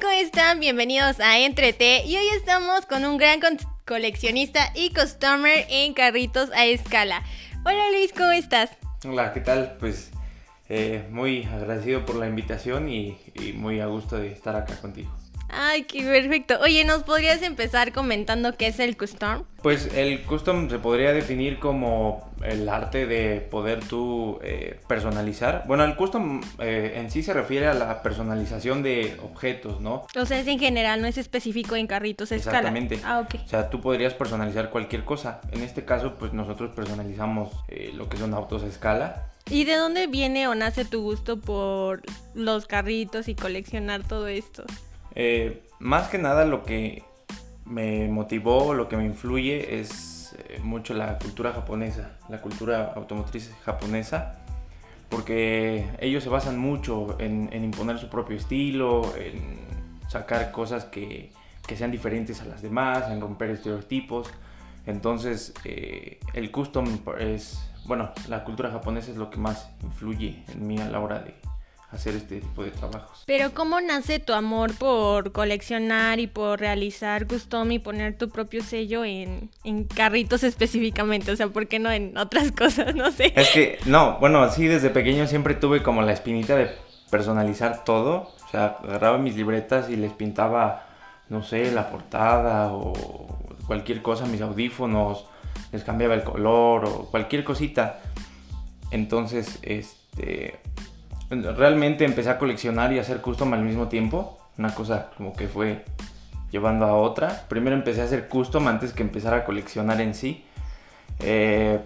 ¿cómo están? Bienvenidos a Entrete y hoy estamos con un gran coleccionista y customer en carritos a escala. Hola Luis, ¿cómo estás? Hola, ¿qué tal? Pues eh, muy agradecido por la invitación y muy a gusto de estar acá contigo. Ay, qué perfecto. Oye, ¿nos podrías empezar comentando qué es el custom? Pues el custom se podría definir como el arte de poder tú eh, personalizar. Bueno, el custom eh, en sí se refiere a la personalización de objetos, ¿no? O sea, es en general, no es específico en carritos a escala. Exactamente. Ah, ok. O sea, tú podrías personalizar cualquier cosa. En este caso, pues nosotros personalizamos eh, lo que son autos a escala. ¿Y de dónde viene o nace tu gusto por los carritos y coleccionar todo esto? Eh, más que nada lo que me motivó, lo que me influye es eh, mucho la cultura japonesa, la cultura automotriz japonesa, porque ellos se basan mucho en, imponer su propio estilo, en sacar cosas que, sean diferentes a las demás, en romper estereotipos. Entonces, eh, el custom es, bueno, la cultura japonesa es lo que más influye en mí a la hora de, hacer este tipo de trabajos. Pero ¿cómo nace tu amor por coleccionar y por realizar custom y poner tu propio sello en, carritos específicamente? O sea, ¿por qué no en otras cosas? No sé. Es que, no, bueno, sí, desde pequeño siempre tuve como la espinita de personalizar todo. O sea, agarraba mis libretas y les pintaba, no sé, la portada o cualquier cosa, mis audífonos, les cambiaba el color o cualquier cosita. Entonces, este, realmente empecé a coleccionar y hacer custom al mismo tiempo. Una cosa como que fue llevando a otra. Primero empecé a hacer custom antes que empezar a coleccionar en sí. Eh,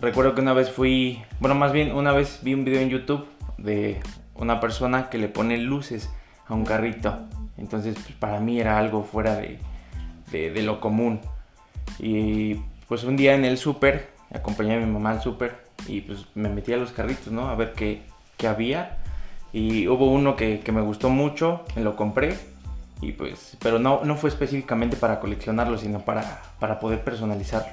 recuerdo que una vez fui, bueno, más bien una vez vi un video en YouTube de una persona que le pone luces a un carrito. Entonces, pues, para mí era algo fuera de, de, lo común. Y pues un día en el súper, acompañé a mi mamá al súper y pues me metí a los carritos, ¿no? A ver qué, que había y hubo uno que, me gustó mucho, me lo compré y pues, pero no, no fue específicamente para coleccionarlo, sino para, para poder personalizarlo.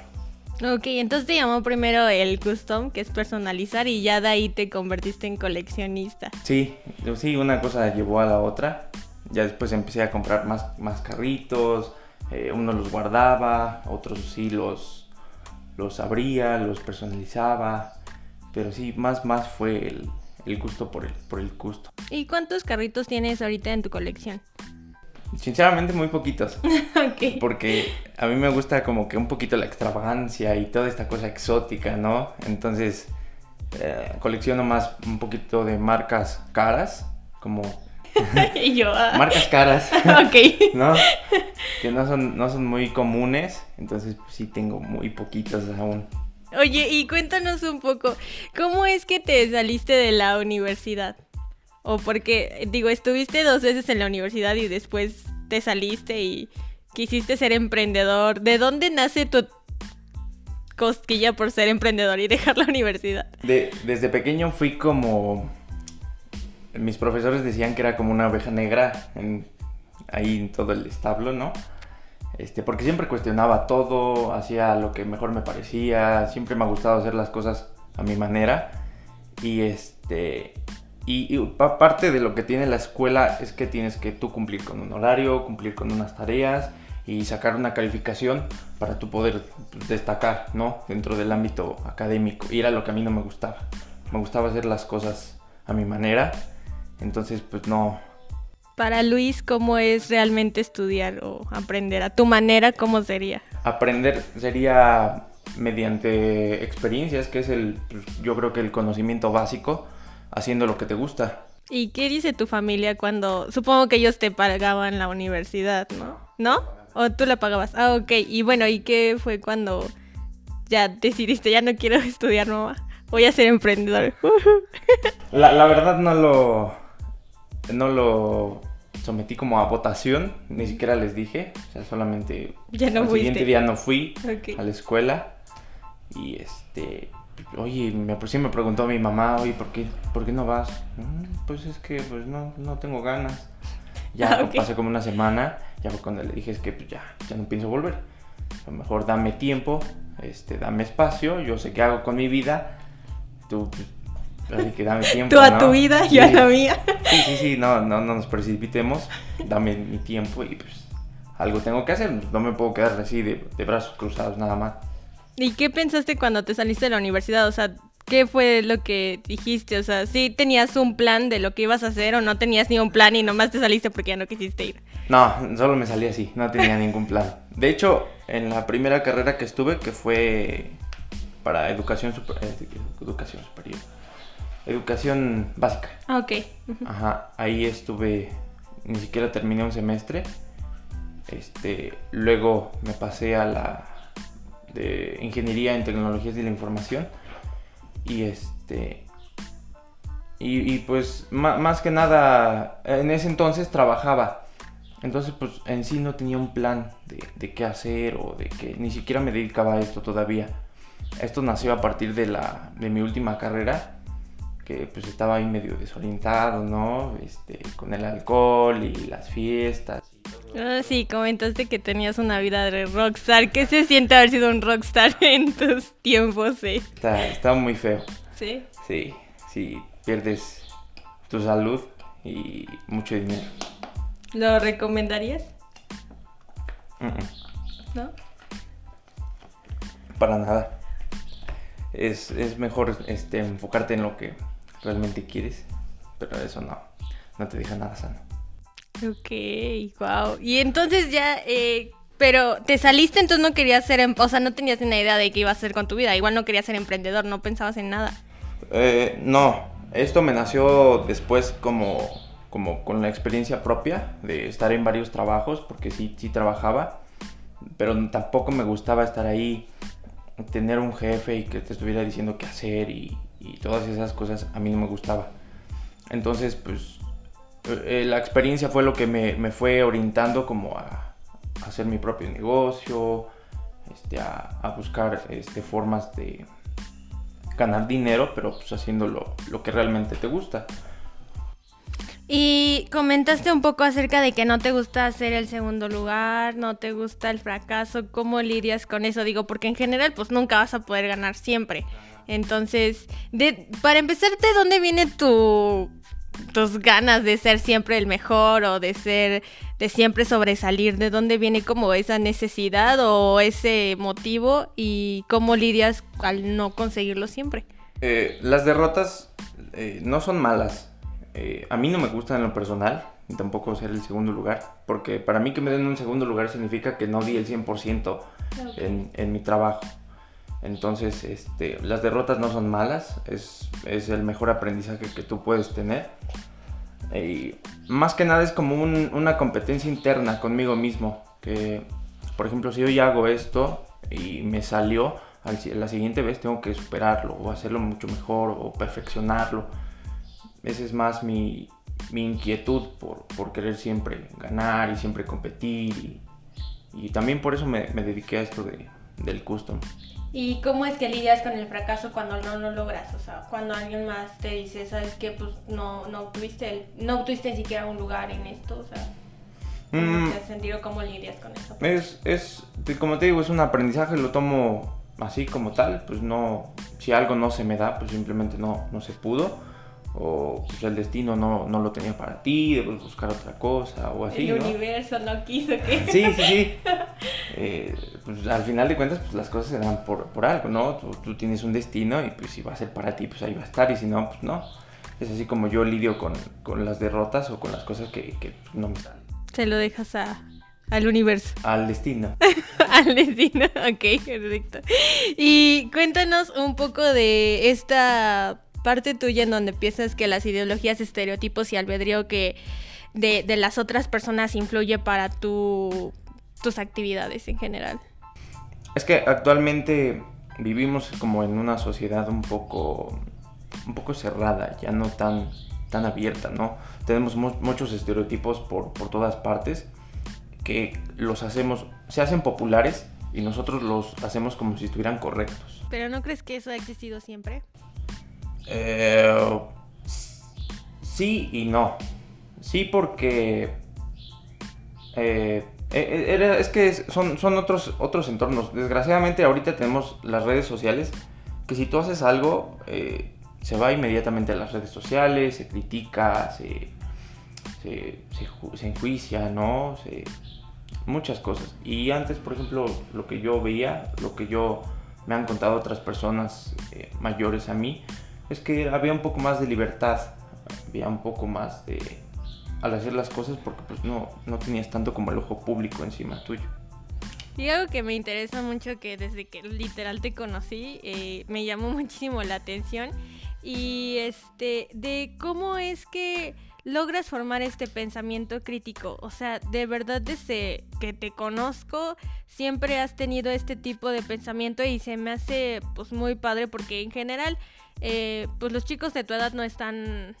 Ok, entonces te llamó primero el custom, que es personalizar, y ya de ahí te convertiste en coleccionista. Sí, sí, una cosa llevó a la otra. Ya después empecé a comprar más, más carritos, eh, unos los guardaba, otros sí los, los abría, los personalizaba. Pero sí, más, más fue el, el gusto por el, por el gusto. ¿Y cuántos carritos tienes ahorita en tu colección? Sinceramente muy poquitos. Porque a mí me gusta como que un poquito la extravagancia y toda esta cosa exótica, ¿no? Entonces eh, colecciono más un poquito de marcas caras, como... y yo... Ah. marcas caras. ok. ¿No? Que no son, no son muy comunes, entonces pues, sí tengo muy poquitos aún. Oye, y cuéntanos un poco, ¿cómo es que te saliste de la universidad? O porque, digo, estuviste dos veces en la universidad y después te saliste y quisiste ser emprendedor. ¿De dónde nace tu cosquilla por ser emprendedor y dejar la universidad? desde pequeño fui como... Mis profesores decían que era como una oveja negra ahí en todo el establo, ¿no? Este, porque siempre cuestionaba todo, hacía lo que mejor me parecía, siempre me ha gustado hacer las cosas a mi manera. Y este y, parte de lo que tiene la escuela es que tienes que tú cumplir con un horario, cumplir con unas tareas y sacar una calificación para tú poder destacar, ¿no? Dentro del ámbito académico. Y era lo que a mí no me gustaba. Me gustaba hacer las cosas a mi manera. Entonces, pues no, para Luis, ¿cómo es realmente estudiar o aprender? ¿A tu manera cómo sería? Aprender sería mediante experiencias, que es el, pues, yo creo que el conocimiento básico, haciendo lo que te gusta. ¿Y qué dice tu familia cuando, supongo que ellos te pagaban la universidad, ¿no? ¿No? ¿O tú la pagabas? Ah, ok. Y bueno, ¿y qué fue cuando ya decidiste, ya no quiero estudiar, mamá? Voy a ser emprendedor. la, la verdad no lo no lo sometí como a votación, ni siquiera les dije, o sea, solamente ya no al siguiente día no fui a la escuela y este, oye, me, pues sí me preguntó mi mamá, oye, ¿por qué, ¿por qué no vas? Mm, pues es que pues no, no tengo ganas. Ya ah, pasé como una semana, ya fue cuando le dije es que pues, ya, ya no pienso volver. A lo mejor dame tiempo, este, dame espacio, yo sé qué hago con mi vida, tú pues, Así que dame tiempo. Tú a ¿no? tu vida, yo a Sí. la mía. Sí, sí, sí, no, no, no nos precipitemos. Dame mi tiempo y pues algo tengo que hacer. No me puedo quedar así de, de brazos cruzados nada más. ¿Y qué pensaste cuando te saliste de la universidad? O sea, ¿qué fue lo que dijiste? O sea, ¿sí tenías un plan de lo que ibas a hacer o no tenías ni un plan y nomás te saliste porque ya no quisiste ir? No, solo me salí así, no tenía ningún plan. De hecho, en la primera carrera que estuve, que fue para educación, super- eh, educación superior, educación básica. Ah, ok. Ajá, ahí estuve, ni siquiera terminé un semestre. Este, luego me pasé a la de ingeniería en tecnologías de la información y este y, y pues más que nada en ese entonces trabajaba entonces pues en sí no tenía un plan de, de qué hacer o de que ni siquiera me dedicaba a esto todavía esto nació a partir de la de mi última carrera que pues estaba ahí medio desorientado no este con el alcohol y las fiestas Ah, sí, comentaste que tenías una vida de rockstar. ¿Qué se siente haber sido un rockstar en tus tiempos? Sí. está, está muy feo ¿Sí? Sí, sí, pierdes tu salud y mucho dinero. ¿Lo recomendarías? ¿No? Para nada. Es, es mejor este, enfocarte en lo que realmente quieres, pero eso no, no te deja nada sano. Ok, wow. Y entonces ya, eh, pero te saliste, entonces no querías ser, em- o sea, no tenías ni idea de qué ibas a hacer con tu vida. Igual no querías ser emprendedor, no pensabas en nada. Eh, no, esto me nació después como, como con la experiencia propia de estar en varios trabajos, porque sí, sí trabajaba, pero tampoco me gustaba estar ahí, tener un jefe y que te estuviera diciendo qué hacer y, y todas esas cosas a mí no me gustaba. Entonces, pues eh, la experiencia fue lo que me, me fue orientando como a, hacer mi propio negocio, este, a, a buscar este, formas de ganar dinero, pero pues haciendo lo, lo que realmente te gusta. Y comentaste un poco acerca de que no te gusta hacer el segundo lugar, no te gusta el fracaso, ¿cómo lidias con eso? Digo, porque en general pues nunca vas a poder ganar siempre. Entonces, de, para empezar, ¿de dónde viene tu tus ganas de ser siempre el mejor o de ser de siempre sobresalir? ¿De dónde viene como esa necesidad o ese motivo y cómo lidias al no conseguirlo siempre? Eh, las derrotas eh, no son malas. Eh, a mí no me gustan en lo personal, ni tampoco ser el segundo lugar, porque para mí que me den un segundo lugar significa que no di el 100% en, en mi trabajo. Entonces, este, las derrotas no son malas, es, es el mejor aprendizaje que tú puedes tener. Y más que nada es como un- una competencia interna conmigo mismo, que por ejemplo si yo ya hago esto y me salió, la siguiente vez tengo que superarlo o hacerlo mucho mejor o perfeccionarlo. Esa es más mi, mi inquietud por, por querer siempre ganar y siempre competir y, y también por eso me, me dediqué a esto de, del custom. ¿Y cómo es que lidias con el fracaso cuando no lo logras? O sea, cuando alguien más te dice, ¿sabes qué? Pues no, no obtuviste, el- no obtuviste ni siquiera un lugar en esto, o sea, ¿cómo Mm. te has sentido? ¿Cómo lidias con eso? Es, es, como te digo, es un aprendizaje, lo tomo así como tal, pues no, si algo no se me da, pues simplemente no, no se pudo, o pues el destino no, no lo tenía para ti, debes buscar otra cosa, o así, el ¿no? universo no quiso que... Sí, sí, sí. Eh, pues al final de cuentas, pues las cosas se dan por, por algo, ¿no? Tú, tú tienes un destino y pues si va a ser para ti, pues ahí va a estar, y si no, pues no. Es así como yo lidio con, con las derrotas o con las cosas que, que pues, no me salen. Se lo dejas a, al universo. Al destino. Al destino, ok, perfecto. Y cuéntanos un poco de esta parte tuya en donde piensas que las ideologías, estereotipos y albedrío que de, de las otras personas influye para tu, tus actividades en general. Es que actualmente vivimos como en una sociedad un poco, un poco cerrada, ya no tan, tan abierta, ¿no? Tenemos mu- muchos estereotipos por, por todas partes que los hacemos, se hacen populares y nosotros los hacemos como si estuvieran correctos. Pero ¿no crees que eso ha existido siempre? Eh, sí y no. Sí porque... eh, eh, era- es que son, son otros, otros entornos. Desgraciadamente ahorita tenemos las redes sociales que si tú haces algo, eh, se va inmediatamente a las redes sociales, se critica, se, se, se, enjuicia, ¿no? muchas cosas. Y antes, por ejemplo, lo que yo veía, lo que yo me han contado otras personas eh, mayores a mí, es que había un poco más de libertad, había un poco más de al hacer las cosas porque pues no, no tenías tanto como el ojo público encima tuyo. Y algo que me interesa mucho que desde que literal te conocí eh, me llamó muchísimo la atención y este de cómo es que logras formar este pensamiento crítico. O sea, de verdad desde que te conozco siempre has tenido este tipo de pensamiento y se me hace pues muy padre porque en general eh, pues los chicos de tu edad no están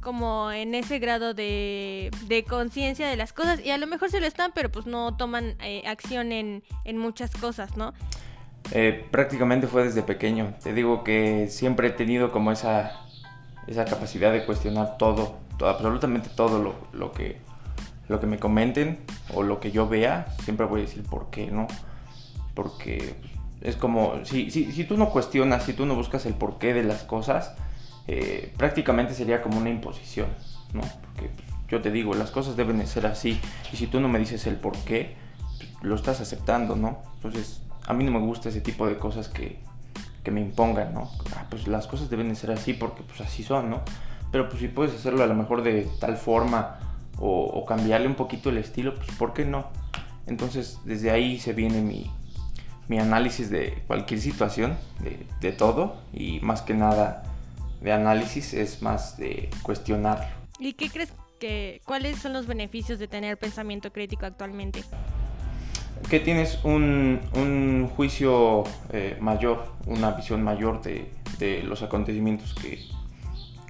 como en ese grado de, de conciencia de las cosas y a lo mejor se lo están pero pues no toman eh, acción en, en muchas cosas, ¿no? Eh, prácticamente fue desde pequeño. Te digo que siempre he tenido como esa, esa capacidad de cuestionar todo absolutamente todo lo, lo, que, lo que me comenten o lo que yo vea, siempre voy a decir por qué, ¿no? Porque es como, si, si, si tú no cuestionas, si tú no buscas el porqué de las cosas, eh, prácticamente sería como una imposición, ¿no? Porque yo te digo, las cosas deben de ser así, y si tú no me dices el porqué, lo estás aceptando, ¿no? Entonces, a mí no me gusta ese tipo de cosas que, que me impongan, ¿no? Ah, pues las cosas deben de ser así porque pues así son, ¿no? Pero pues si puedes hacerlo a lo mejor de tal forma o, cambiarle un poquito el estilo, pues ¿por qué no? Entonces desde ahí se viene mi, mi análisis de cualquier situación, de, de, todo, y más que nada de análisis es más de cuestionarlo. ¿Y qué crees que, cuáles son los beneficios de tener pensamiento crítico actualmente? Que tienes un, un juicio eh, mayor, una visión mayor de, de los acontecimientos que,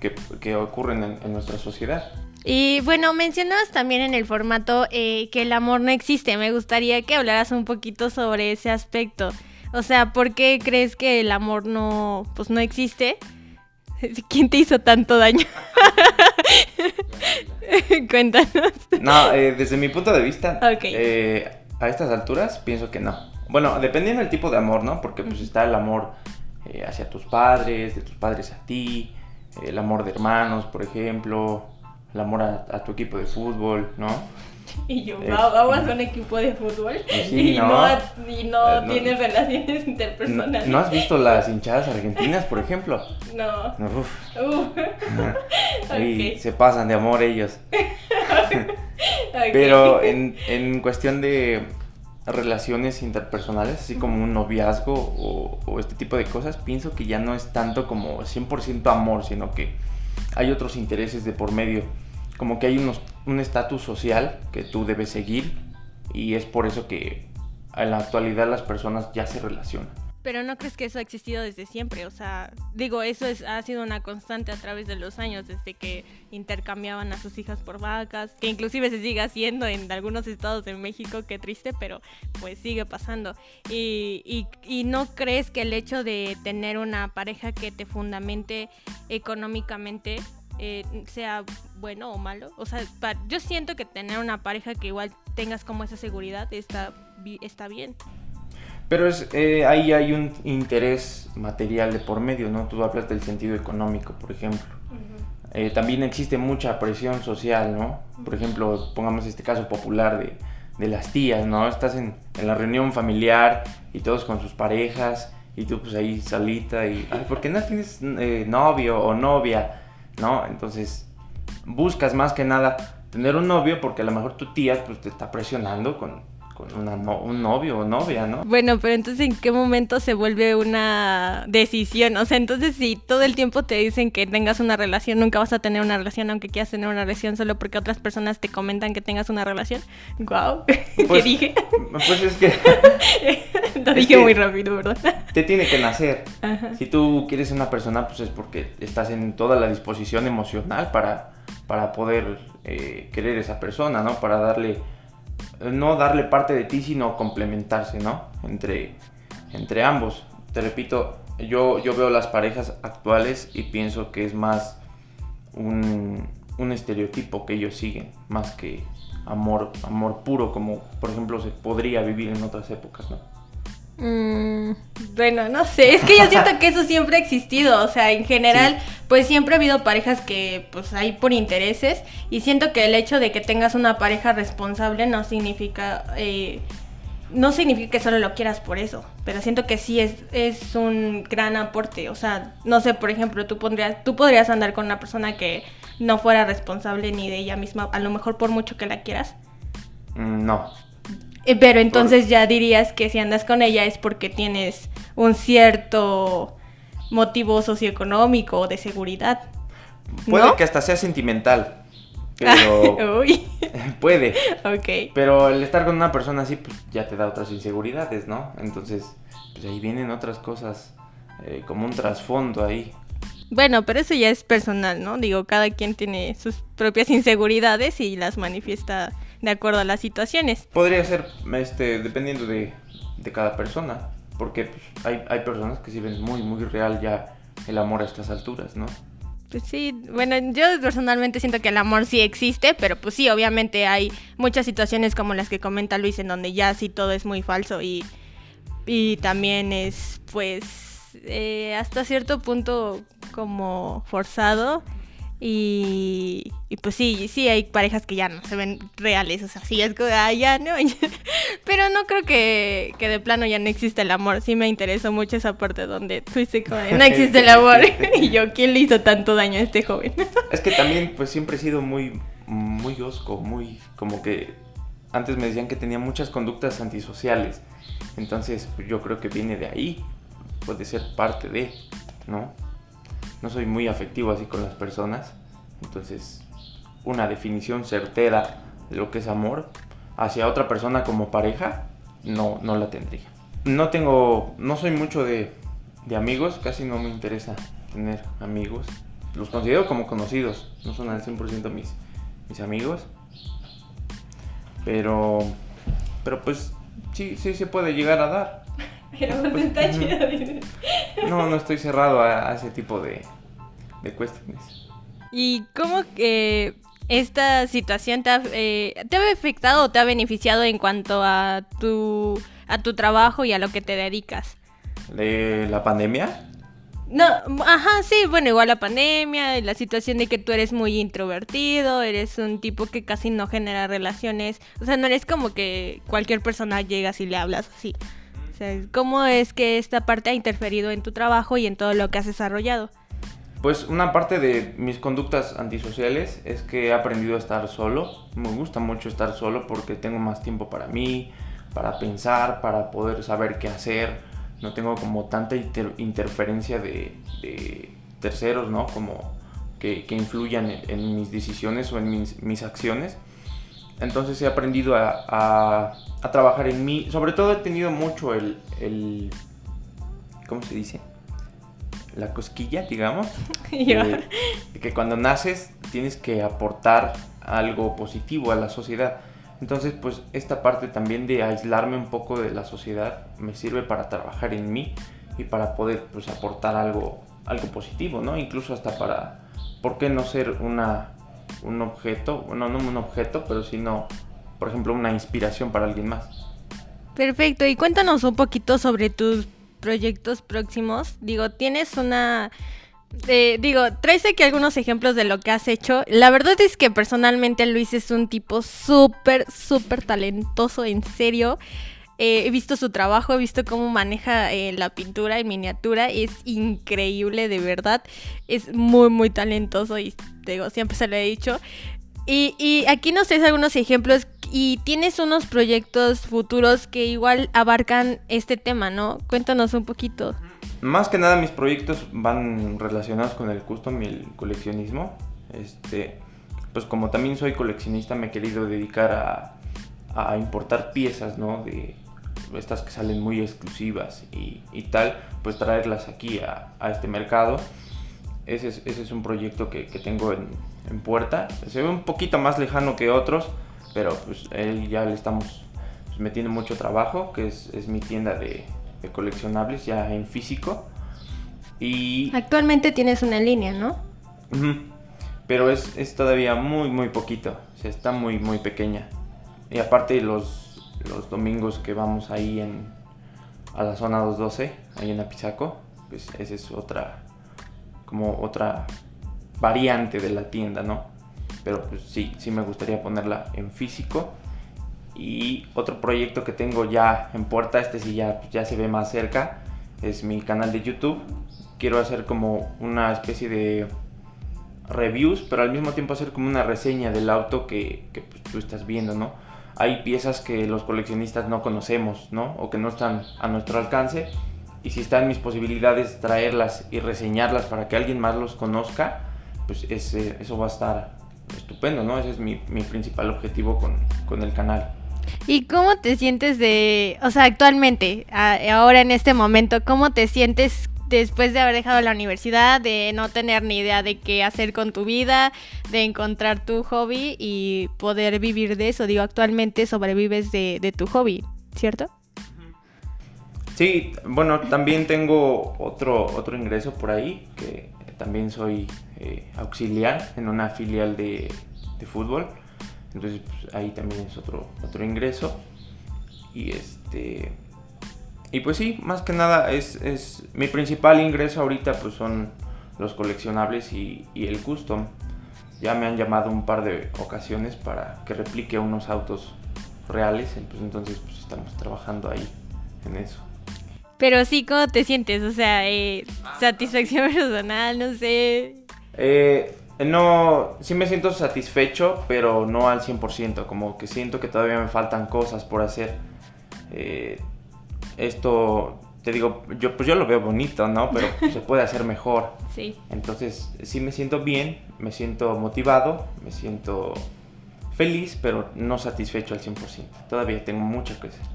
que, ocurren en, nuestra sociedad. Y bueno, mencionabas también en el formato eh, que el amor no existe. Me gustaría que hablaras un poquito sobre ese aspecto. O sea, ¿por qué crees que el amor no, pues no existe? ¿Quién te hizo tanto daño? Cuéntanos. No, eh, desde mi punto de vista, eh, a estas alturas pienso que no. Bueno, dependiendo del tipo de amor, ¿no? Porque pues está el amor hacia tus padres, de tus padres a ti, el amor de hermanos, por ejemplo, el amor a, tu equipo de fútbol, ¿no? Y yo, eh, vamos a un equipo de fútbol y, no, y no, eh, tienes relaciones interpersonales. ¿No has visto las hinchadas argentinas, por ejemplo? No. Y se pasan de amor ellos. Pero en, en cuestión de relaciones interpersonales, así como un noviazgo o, este tipo de cosas, pienso que ya no es tanto como 100% amor, sino que hay otros intereses de por medio. Como que hay unos, un estatus social que tú debes seguir y es por eso que en la actualidad las personas ya se relacionan. Pero no crees que eso ha existido desde siempre, o sea, digo, eso es, ha sido una constante a través de los años, desde que intercambiaban a sus hijas por vacas, que inclusive se sigue haciendo en algunos estados de México, qué triste, pero pues sigue pasando. Y, y, no crees que el hecho de tener una pareja que te fundamente económicamente eh, sea bueno o malo. O sea, yo siento que tener una pareja que igual tengas como esa seguridad está, está bien. Pero es, eh, ahí hay un interés material de por medio, ¿no? Tú hablas del sentido económico, por ejemplo. Eh, también existe mucha presión social, ¿no? Por ejemplo, pongamos este caso popular de, de las tías, ¿no? Estás en, en, la reunión familiar y todos con sus parejas y tú pues ahí salita y, ay, ¿por qué no tienes eh, novio o novia? ¿No? Entonces buscas más que nada tener un novio porque a lo mejor tu tía pues te está presionando con, con un novio o novia, ¿no? Bueno, pero entonces ¿en qué momento se vuelve una decisión? O sea, entonces si todo el tiempo te dicen que tengas una relación, nunca vas a tener una relación aunque quieras tener una relación solo porque otras personas te comentan que tengas una relación. Guau, ¿qué pues, dije? Pues es que... Lo dije muy rápido, ¿verdad? Te tiene que nacer. Si tú quieres una persona, pues es porque estás en toda la disposición emocional para, para poder eh, querer esa persona, ¿no? Para darle no darle parte de ti, sino complementarse, ¿no? Entre, entre ambos. Te repito, yo, yo veo las parejas actuales y pienso que es más un, un estereotipo que ellos siguen, más que amor, amor puro, como por ejemplo se podría vivir en otras épocas, ¿no? Mm, bueno, no sé, es que yo siento que eso siempre ha existido, o sea, en general, pues siempre ha habido parejas que pues hay por intereses y siento que el hecho de que tengas una pareja responsable no significa, eh, no significa que solo lo quieras por eso, pero siento que sí es, es un gran aporte, o sea, no sé, por ejemplo, tú, pondrías, tú podrías andar con una persona que no fuera responsable ni de ella misma, a lo mejor por mucho que la quieras. Mm, no, pero entonces ya dirías que si andas con ella es porque tienes un cierto motivo socioeconómico o de seguridad. Puede que hasta sea sentimental. Pero. Uy. puede. Ok. Pero el estar con una persona así, pues ya te da otras inseguridades, ¿no? Entonces, pues ahí vienen otras cosas, eh, como un trasfondo ahí. Bueno, pero eso ya es personal, ¿no? Digo, cada quien tiene sus propias inseguridades y las manifiesta de acuerdo a las situaciones. Podría ser, este, dependiendo de, cada persona, porque pues, hay, hay personas que sí ven muy, muy real ya el amor a estas alturas, ¿no? Pues sí, bueno, yo personalmente siento que el amor sí existe, pero pues sí, obviamente hay muchas situaciones como las que comenta Luis en donde ya sí todo es muy falso y, y también es pues eh, hasta cierto punto como forzado y, pues sí, sí hay parejas que ya no se ven reales, o sea, sí es que ah, ya no. Pero no creo que, que, de plano ya no existe el amor. Sí me interesó mucho esa parte donde tú dices como no existe el amor. y yo, ¿quién le hizo tanto daño a este joven? es que también, pues siempre he sido muy, muy osco, muy como que antes me decían que tenía muchas conductas antisociales. Entonces, pues, yo creo que viene de ahí. Puede ser parte de, ¿no? No soy muy afectivo así con las personas. Entonces, una definición certera de lo que es amor hacia otra persona como pareja, no, no la tendría. No tengo, no soy mucho de, de amigos, casi no me interesa tener amigos. Los considero como conocidos, no son al 100% mis, mis amigos. Pero, pero pues sí, sí se puede llegar a dar. Pero pues, está chido. No, no estoy cerrado a, ese tipo de, de cuestiones. ¿Y cómo que esta situación te ha, eh, te ha afectado o te ha beneficiado en cuanto a tu, a tu trabajo y a lo que te dedicas? ¿De la pandemia? No, ajá, sí, bueno, igual la pandemia, la situación de que tú eres muy introvertido, eres un tipo que casi no genera relaciones, o sea, no eres como que cualquier persona llega y le hablas así. ¿Cómo es que esta parte ha interferido en tu trabajo y en todo lo que has desarrollado? Pues una parte de mis conductas antisociales es que he aprendido a estar solo. Me gusta mucho estar solo porque tengo más tiempo para mí, para pensar, para poder saber qué hacer. No tengo como tanta interferencia de, terceros, ¿no? Como que, influyan en, mis decisiones o en mis acciones. Entonces he aprendido a, trabajar en mí. Sobre todo he tenido mucho el, el ¿cómo se dice? La cosquilla, digamos. de, que cuando naces tienes que aportar algo positivo a la sociedad. Entonces, pues esta parte también de aislarme un poco de la sociedad me sirve para trabajar en mí y para poder pues, aportar algo, algo positivo, ¿no? Incluso hasta para, ¿por qué no ser una un objeto, bueno, no un objeto, pero sino, por ejemplo, una inspiración para alguien más. Perfecto, y cuéntanos un poquito sobre tus proyectos próximos. Digo, tienes una... Eh, digo, traes aquí algunos ejemplos de lo que has hecho. La verdad es que personalmente Luis es un tipo súper, súper talentoso, en serio. Eh, he visto su trabajo, he visto cómo maneja eh, la pintura en miniatura. Es increíble, de verdad. Es muy, muy talentoso y digo, siempre se lo he dicho. Y, aquí nos traes algunos ejemplos y tienes unos proyectos futuros que igual abarcan este tema, ¿no? Cuéntanos un poquito. Más que nada mis proyectos van relacionados con el custom y el coleccionismo. Este, pues como también soy coleccionista me he querido dedicar a, a importar piezas, ¿no? De, estas que salen muy exclusivas y, tal, pues traerlas aquí a, este mercado. Ese es, ese es, un proyecto que, tengo en, puerta. Se ve un poquito más lejano que otros, pero pues él ya le estamos pues, metiendo mucho trabajo, que es, mi tienda de, coleccionables ya en físico. Y... Actualmente tienes una línea, ¿no? Pero es, es, todavía muy, muy poquito. O sea, está muy, muy pequeña. Y aparte los los domingos que vamos ahí en, a la zona 212, ahí en Apizaco. Pues esa es otra, como otra variante de la tienda, ¿no? Pero pues sí, sí me gustaría ponerla en físico. Y otro proyecto que tengo ya en puerta, este sí ya, ya se ve más cerca, es mi canal de YouTube. Quiero hacer como una especie de reviews, pero al mismo tiempo hacer como una reseña del auto que, que pues, tú estás viendo, ¿no? Hay piezas que los coleccionistas no conocemos, ¿no? O que no están a nuestro alcance. Y si están mis posibilidades traerlas y reseñarlas para que alguien más los conozca, pues ese, eso va a estar estupendo, ¿no? Ese es mi, mi principal objetivo con, con el canal. ¿Y cómo te sientes de, o sea, actualmente, ahora en este momento, cómo te sientes después de haber dejado la universidad, de no tener ni idea de qué hacer con tu vida, de encontrar tu hobby y poder vivir de eso? Digo, actualmente sobrevives de, tu hobby, ¿cierto? Sí, bueno, también tengo otro, otro ingreso por ahí, que también soy eh, auxiliar en una filial de, de fútbol. Entonces pues, ahí también es otro, otro ingreso. Y este. Y pues sí, más que nada es, es mi principal ingreso ahorita pues son los coleccionables y, y, el custom. Ya me han llamado un par de ocasiones para que replique unos autos reales, pues entonces pues estamos trabajando ahí en eso. Pero sí, ¿cómo te sientes? O sea, eh, satisfacción personal, no sé. Eh, no, sí me siento satisfecho, pero no al 100%, como que siento que todavía me faltan cosas por hacer. Eh, esto, te digo, yo, pues yo lo veo bonito, ¿no? Pero se puede hacer mejor. Sí. Entonces, sí me siento bien, me siento motivado, me siento feliz, pero no satisfecho al 100%. Todavía tengo muchas que hacer.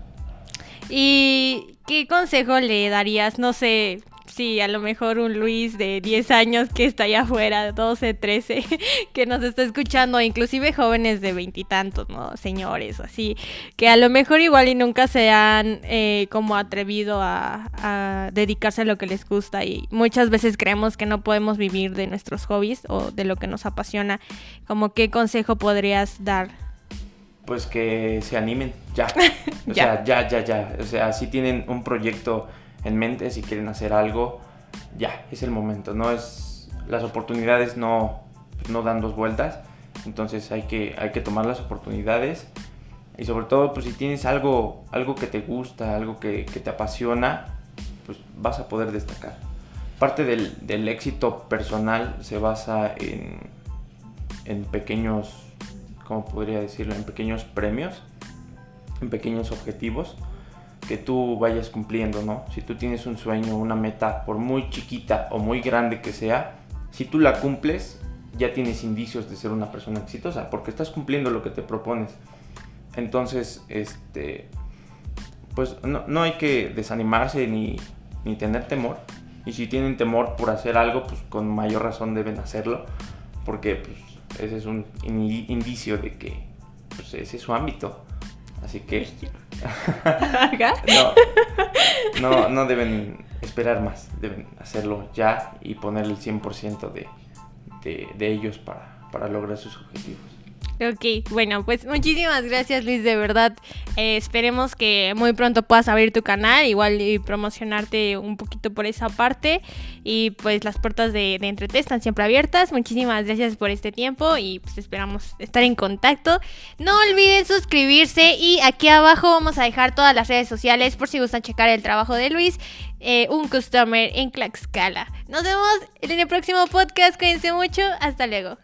¿Y qué consejo le darías? No sé, sí, a lo mejor un Luis de 10 años que está allá afuera, 12, 13, que nos está escuchando, inclusive jóvenes de veintitantos, ¿no? Señores, así, que a lo mejor igual y nunca se han eh, como atrevido a, a, dedicarse a lo que les gusta y muchas veces creemos que no podemos vivir de nuestros hobbies o de lo que nos apasiona. Como qué consejo podrías dar? Pues que se animen ya. O ya. sea, ya, ya, ya. O sea, si tienen un proyecto en mente, si quieren hacer algo, ya, es el momento. No es, las oportunidades no, no dan dos vueltas, entonces hay que, hay que tomar las oportunidades y sobre todo, pues si tienes algo, algo que te gusta, algo que, te apasiona, pues vas a poder destacar. Parte del, del éxito personal se basa en, en pequeños, ¿cómo podría decirlo? En pequeños premios, en pequeños objetivos que tú vayas cumpliendo, ¿no? Si tú tienes un sueño, una meta, por muy chiquita o muy grande que sea, si tú la cumples, ya tienes indicios de ser una persona exitosa, porque estás cumpliendo lo que te propones. Entonces, este, pues no, no hay que desanimarse ni, ni, tener temor. Y si tienen temor por hacer algo, pues con mayor razón deben hacerlo, porque pues, ese es un indicio de que pues, ese es su ámbito. Así que no, no, no deben esperar más, deben hacerlo ya y poner el 100% de, de, de ellos para, para lograr sus objetivos. Ok, bueno, pues muchísimas gracias Luis, de verdad. Eh, esperemos que muy pronto puedas abrir tu canal, igual y promocionarte un poquito por esa parte. Y pues las puertas de, de Entrete están siempre abiertas. Muchísimas gracias por este tiempo y pues esperamos estar en contacto. No olviden suscribirse y aquí abajo vamos a dejar todas las redes sociales por si gustan checar el trabajo de Luis. Eh, un customer en Tlaxcala. Nos vemos en el próximo podcast. Cuídense mucho. Hasta luego.